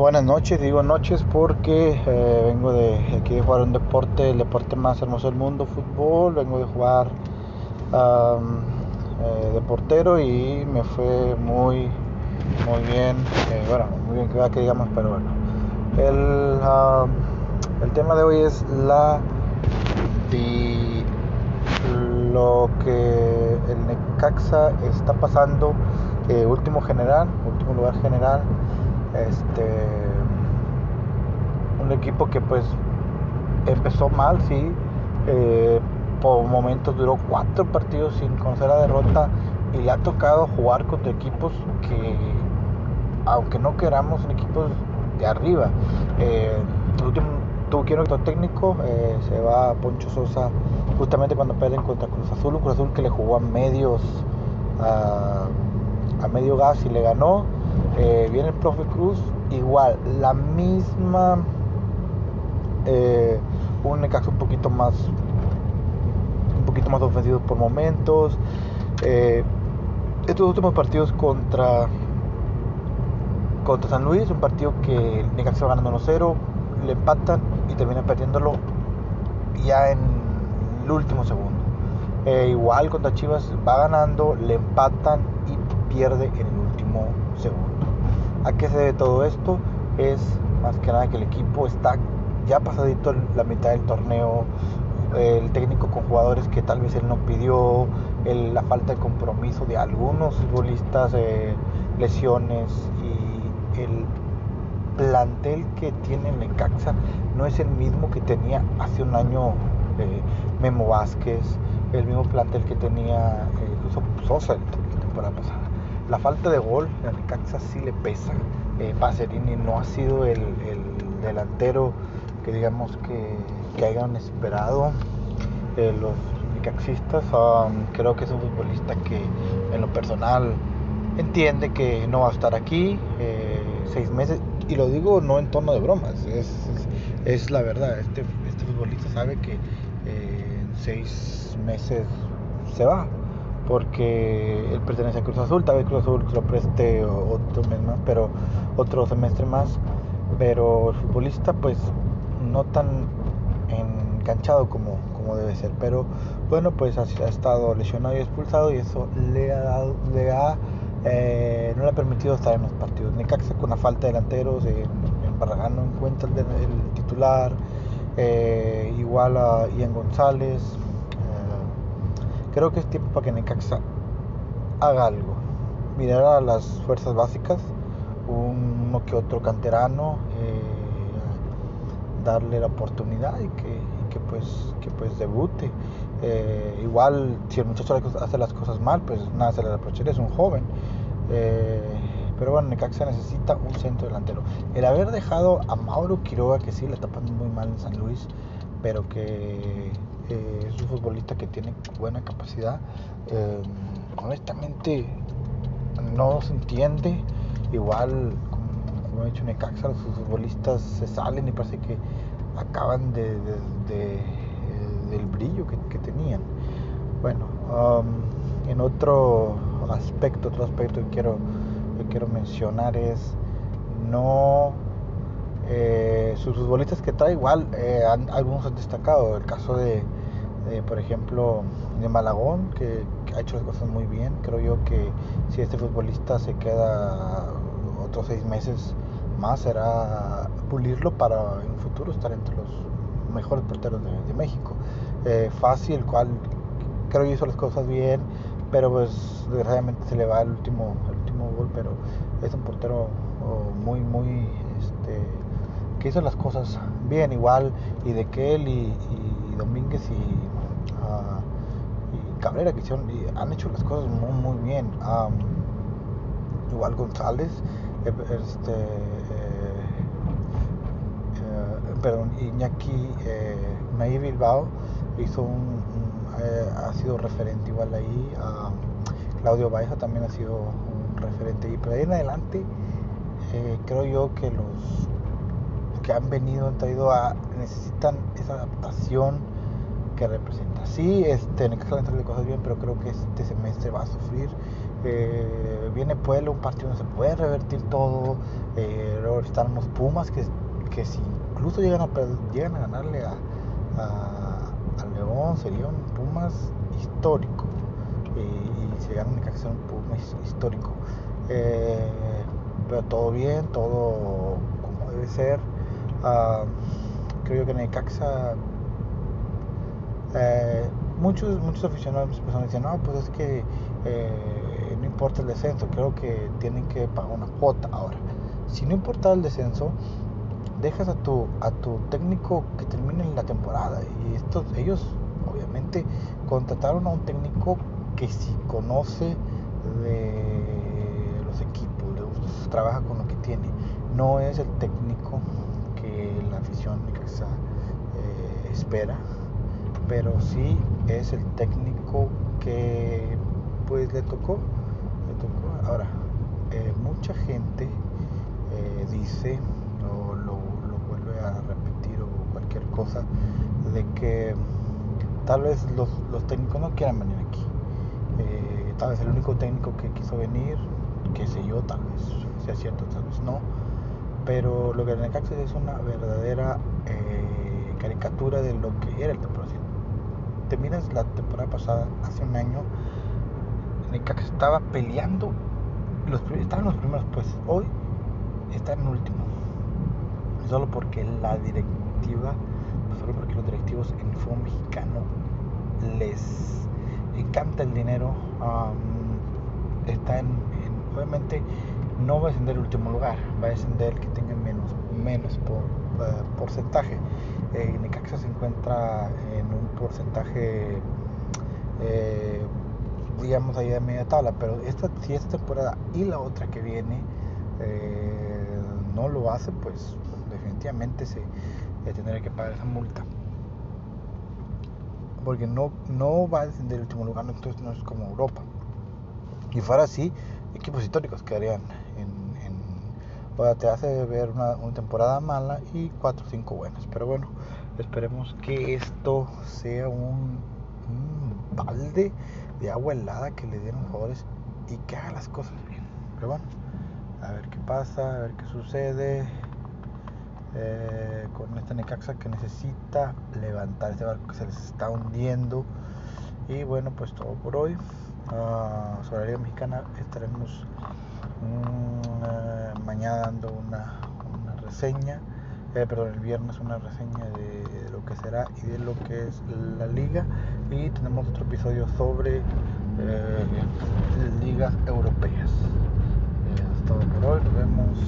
buenas noches, digo noches porque eh, vengo de aquí de jugar un deporte, el deporte más hermoso del mundo, fútbol, vengo de jugar eh, de portero y me fue muy, muy bien, eh, bueno, muy bien que, digamos, pero bueno. El, el tema de hoy es la lo que el Necaxa está pasando, último general, último lugar general este, un equipo que pues empezó mal, sí. Eh, por momentos duró cuatro partidos sin conocer la derrota y le ha tocado jugar contra equipos que, aunque no queramos, son equipos de arriba. Eh, el último que ir técnico, eh, se va Poncho Sosa justamente cuando pierden contra Cruz Azul, un Cruz Azul que le jugó a medios, a medio gas y le ganó eh, viene el profe Cruz, igual, la misma, eh, un Necaxa un poquito más, un poquito más ofensivo por momentos. Eh, estos últimos partidos contra, contra San Luis, un partido que Necaxa va ganando 1-0, le empatan y termina perdiéndolo ya en el último segundo. igual contra Chivas va ganando, le empatan y pierde en el último segundo. ¿A qué se debe todo esto? Es más que nada que el equipo está ya pasadito la mitad del torneo, el técnico con jugadores que tal vez él no pidió, la falta de compromiso de algunos futbolistas, eh, lesiones y el plantel que tiene Necaxa no es el mismo que tenía hace un año eh, Memo Vázquez, el mismo plantel que tenía eh, Sosa la temporada pasada la falta de gol en Necaxa sí le pesa. Eh, no ha sido el, delantero que digamos que, hayan esperado eh, los necaxistas. Um, creo que es un futbolista que en lo personal entiende que no va a estar aquí eh, seis meses. Y lo digo no en tono de bromas, es, la verdad. Este, este futbolista sabe que en seis meses se va porque él pertenece a Cruz Azul, tal vez Cruz Azul lo preste otro mes más, pero otro semestre más, pero el futbolista pues no tan enganchado como, como debe ser, pero bueno pues ha, estado lesionado y expulsado y eso le ha dado, le ha eh, no le ha permitido estar en los partidos. Necaxa con la falta de delanteros, en, Barragán no encuentra el, titular, eh, igual a Ian González, Creo que es tiempo para que Necaxa haga algo. Mirar a las fuerzas básicas, uno que otro canterano, eh, darle la oportunidad y que, pues, que pues debute. Eh, igual, si el muchacho hace las cosas mal, pues nada se le reprocharía, es un joven. Eh, pero bueno, Necaxa necesita un centro delantero. El haber dejado a Mauro Quiroga, que sí le está pasando muy mal en San Luis, pero que eh, es un futbolista que tiene buena capacidad. Eh, honestamente, no se entiende. Igual, como, he dicho, Necaxa, los futbolistas se salen y parece que acaban de, del brillo que, tenían. Bueno, um, en otro aspecto, otro aspecto que quiero, que quiero mencionar es no eh, sus futbolistas que trae igual, algunos han destacado. El caso de, por ejemplo, de Malagón, que, ha hecho las cosas muy bien. Creo yo que si este futbolista se queda otros seis meses más, será pulirlo para en un futuro estar entre los mejores porteros de, México. Eh, fácil, el cual creo que hizo las cosas bien, pero pues desgraciadamente se le va el último, el último gol, pero es un portero oh, muy, muy, este, que hizo las cosas bien igual, y de Kel y, y Domínguez y y Cabrera que hicieron, han hecho las cosas muy, muy bien. igual González, eh, este, eh, eh, perdón, Iñaki eh, Bilbao hizo un, ha sido referente igual ahí. Claudio Baeza también ha sido un referente y pero ahí en adelante creo yo que los que han venido han traído a necesitan esa adaptación que representa. Sí, este, Necaxa va a de cosas bien, pero creo que este semestre va a sufrir Eh, viene Pueblo, un partido donde se puede revertir todo. Eh, luego están los Pumas que, que si incluso llegan a, llegan a ganarle a, a, León, sería un Pumas histórico. y se gana que ser un Pumas histórico. pero todo bien, todo como debe ser. Ah, creo que Necaxa eh, muchos muchos aficionados muchas personas dicen no pues es que eh, no importa el descenso creo que tienen que pagar una cuota ahora si no importa el descenso dejas a tu a tu técnico que termine la temporada. Y estos ellos obviamente contrataron a un técnico que si conoce de los equipos trabaja con lo que tiene. No es el técnico la afición eh, espera, pero sí es el técnico que pues le tocó, Ahora, eh, mucha gente eh, dice o lo, vuelve a repetir o cualquier cosa de que tal vez los, los técnicos no quieran venir aquí. tal vez el único técnico que quiso venir, que sé yo, tal vez sea cierto, tal vez no pero lo que Necaxa es una verdadera eh, caricatura de lo que era el temporada. Te miras la temporada pasada, hace un año, Necaxa estaba peleando, los, estaba en los primeros pues hoy está en último. Solo porque la directiva, solo porque los directivos en el fútbol mexicano les encanta el dinero, está en, obviamente no va a descender el último lugar, va a descender el que tenga menos, menos por, porcentaje. Eh, Necaxa se encuentra en un porcentaje, eh, digamos, ahí de media tabla, pero esta, si esta temporada y la otra que viene eh, no lo hace, pues definitivamente se tendrá que pagar esa multa. Porque no, no va a descender el último lugar, entonces no es como Europa. Y fuera así, equipos históricos quedarían o te hace ver una, temporada mala y cuatro o cinco buenas. Pero bueno, esperemos que esto sea un, balde de agua helada que le dieron jugadores y que haga las cosas bien. Pero bueno, a ver qué pasa, a ver qué sucede eh, con esta Necaxa que necesita levantar este barco que se les está hundiendo. Y bueno, pues todo por hoy uh, sobre la Mexicana estaremos mm, mañana dando una, reseña, eh, perdón, el viernes una reseña de, lo que será y de lo que es la liga y tenemos otro episodio sobre eh, ligas europeas. Eh, todo por hoy, nos vemos.